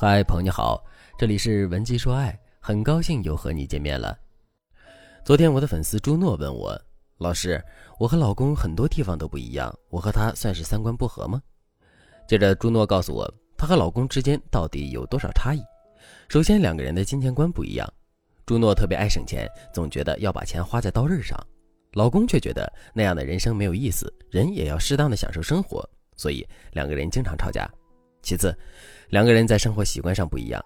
嗨，朋友你好，这里是文姬说爱，很高兴又和你见面了。昨天我的粉丝朱诺问我，老师，我和老公很多地方都不一样，我和他算是三观不合吗？接着朱诺告诉我，她和老公之间到底有多少差异？首先，两个人的金钱观不一样。朱诺特别爱省钱，总觉得要把钱花在刀刃上，老公却觉得那样的人生没有意思，人也要适当的享受生活，所以两个人经常吵架。其次，两个人在生活习惯上不一样。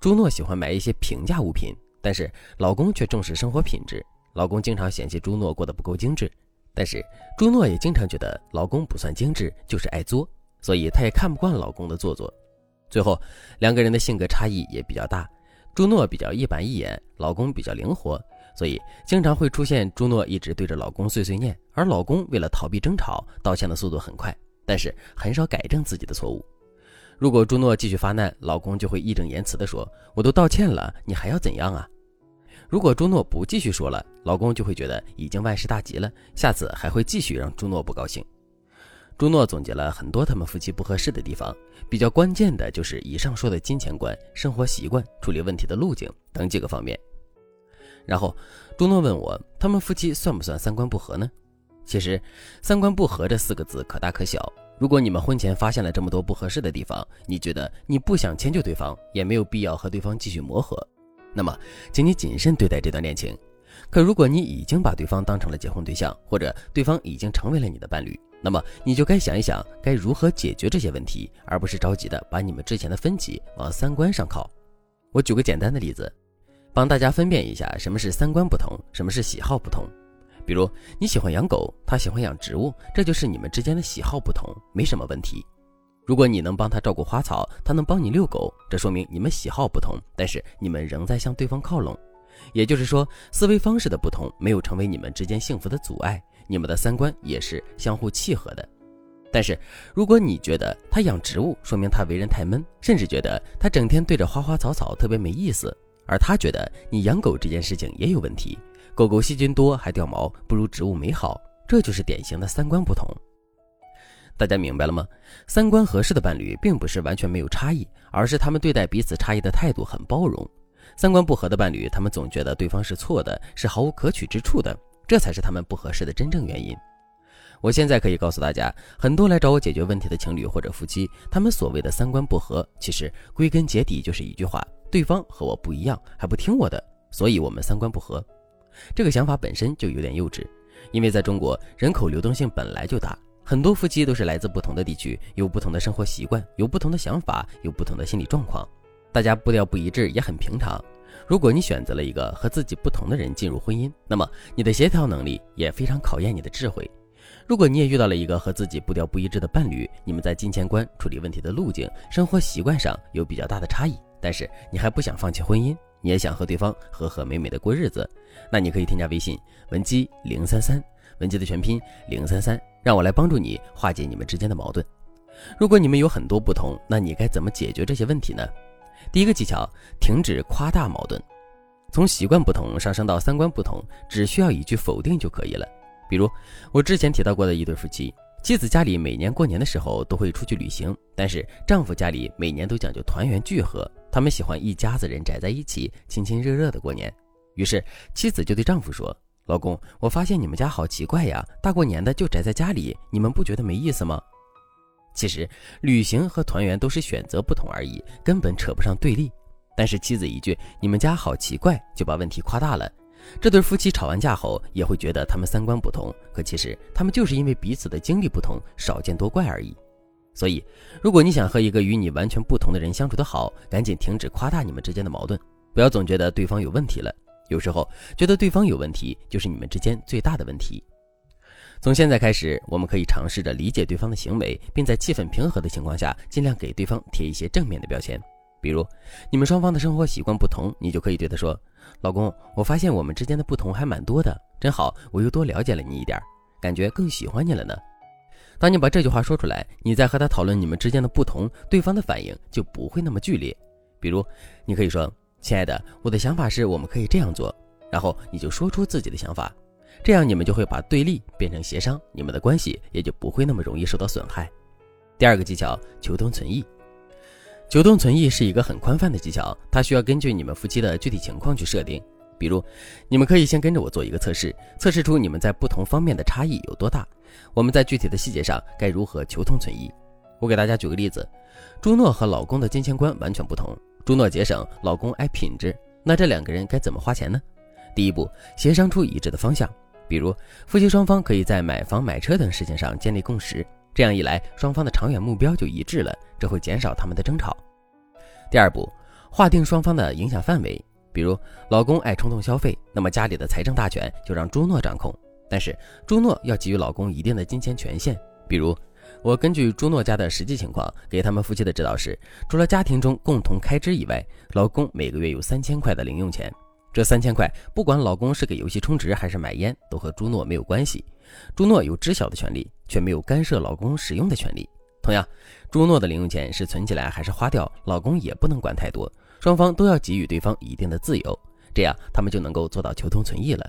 朱诺喜欢买一些平价物品，但是老公却重视生活品质。老公经常嫌弃朱诺过得不够精致，但是朱诺也经常觉得老公不算精致，就是爱作，所以她也看不惯老公的做作。最后，两个人的性格差异也比较大。朱诺比较一板一眼，老公比较灵活，所以经常会出现朱诺一直对着老公碎碎念，而老公为了逃避争吵，道歉的速度很快，但是很少改正自己的错误。如果朱诺继续发难，老公就会义正言辞地说：“我都道歉了，你还要怎样啊？”如果朱诺不继续说了，老公就会觉得已经万事大吉了，下次还会继续让朱诺不高兴。朱诺总结了很多他们夫妻不合适的地方，比较关键的就是以上说的金钱观、生活习惯、处理问题的路径等几个方面。然后，朱诺问我，他们夫妻算不算三观不合呢？其实，三观不合这四个字可大可小。如果你们婚前发现了这么多不合适的地方，你觉得你不想迁就对方，也没有必要和对方继续磨合，那么，请你谨慎对待这段恋情。可如果你已经把对方当成了结婚对象，或者对方已经成为了你的伴侣，那么你就该想一想该如何解决这些问题，而不是着急的把你们之前的分歧往三观上靠。我举个简单的例子，帮大家分辨一下什么是三观不同，什么是喜好不同。比如你喜欢养狗，他喜欢养植物，这就是你们之间的喜好不同，没什么问题。如果你能帮他照顾花草，他能帮你遛狗，这说明你们喜好不同，但是你们仍在向对方靠拢。也就是说，思维方式的不同没有成为你们之间幸福的阻碍，你们的三观也是相互契合的。但是如果你觉得他养植物说明他为人太闷，甚至觉得他整天对着花花草草特别没意思，而他觉得你养狗这件事情也有问题。狗狗细菌多还掉毛，不如植物美好，这就是典型的三观不同。大家明白了吗？三观合适的伴侣并不是完全没有差异，而是他们对待彼此差异的态度很包容。三观不合的伴侣，他们总觉得对方是错的，是毫无可取之处的，这才是他们不合适的真正原因。我现在可以告诉大家，很多来找我解决问题的情侣或者夫妻，他们所谓的三观不合，其实归根结底就是一句话：对方和我不一样，还不听我的，所以我们三观不合。这个想法本身就有点幼稚，因为在中国人口流动性本来就大，很多夫妻都是来自不同的地区，有不同的生活习惯，有不同的想法，有不同的心理状况，大家步调不一致也很平常。如果你选择了一个和自己不同的人进入婚姻，那么你的协调能力也非常考验你的智慧。如果你也遇到了一个和自己步调不一致的伴侣，你们在金钱观、处理问题的路径、生活习惯上有比较大的差异，但是你还不想放弃婚姻。你也想和对方和和美美的过日子，那你可以添加微信文姬零三三，文姬的全拼零三三，让我来帮助你化解你们之间的矛盾。如果你们有很多不同，那你该怎么解决这些问题呢？第一个技巧，停止夸大矛盾。从习惯不同上升到三观不同，只需要一句否定就可以了。比如我之前提到过的一对夫妻，妻子家里每年过年的时候都会出去旅行，但是丈夫家里每年都讲究团圆聚合。他们喜欢一家子人宅在一起，亲亲热热的过年。于是妻子就对丈夫说：“老公，我发现你们家好奇怪呀，大过年的就宅在家里，你们不觉得没意思吗？”其实旅行和团圆都是选择不同而已，根本扯不上对立。但是妻子一句“你们家好奇怪”就把问题夸大了。这对夫妻吵完架后也会觉得他们三观不同，可其实他们就是因为彼此的经历不同，少见多怪而已。所以，如果你想和一个与你完全不同的人相处得好，赶紧停止夸大你们之间的矛盾，不要总觉得对方有问题了。有时候，觉得对方有问题，就是你们之间最大的问题。从现在开始，我们可以尝试着理解对方的行为，并在气氛平和的情况下，尽量给对方贴一些正面的标签。比如，你们双方的生活习惯不同，你就可以对他说：“老公，我发现我们之间的不同还蛮多的，真好，我又多了解了你一点，感觉更喜欢你了呢。”当你把这句话说出来，你在和他讨论你们之间的不同，对方的反应就不会那么剧烈。比如，你可以说：“亲爱的，我的想法是我们可以这样做。”然后你就说出自己的想法，这样你们就会把对立变成协商，你们的关系也就不会那么容易受到损害。第二个技巧，求同存异。求同存异是一个很宽泛的技巧，它需要根据你们夫妻的具体情况去设定。比如，你们可以先跟着我做一个测试，测试出你们在不同方面的差异有多大。我们在具体的细节上该如何求同存异？我给大家举个例子：朱诺和老公的金钱观完全不同，朱诺节省，老公爱品质。那这两个人该怎么花钱呢？第一步，协商出一致的方向。比如，夫妻双方可以在买房、买车等事情上建立共识，这样一来，双方的长远目标就一致了，这会减少他们的争吵。第二步，划定双方的影响范围。比如，老公爱冲动消费，那么家里的财政大权就让朱诺掌控，但是朱诺要给予老公一定的金钱权限。比如，我根据朱诺家的实际情况，给他们夫妻的指导是：除了家庭中共同开支以外，老公每个月有三千块的零用钱。这三千块，不管老公是给游戏充值还是买烟，都和朱诺没有关系。朱诺有知晓的权利，却没有干涉老公使用的权利。同样，朱诺的零用钱是存起来还是花掉，老公也不能管太多。双方都要给予对方一定的自由，这样他们就能够做到求同存异了。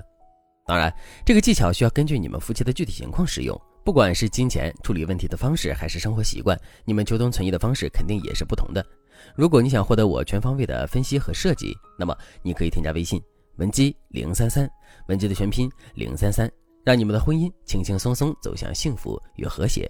当然，这个技巧需要根据你们夫妻的具体情况使用。不管是金钱处理问题的方式，还是生活习惯，你们求同存异的方式肯定也是不同的。如果你想获得我全方位的分析和设计，那么你可以添加微信文姬零三三，文姬的全拼零三三，让你们的婚姻轻轻松松走向幸福与和谐。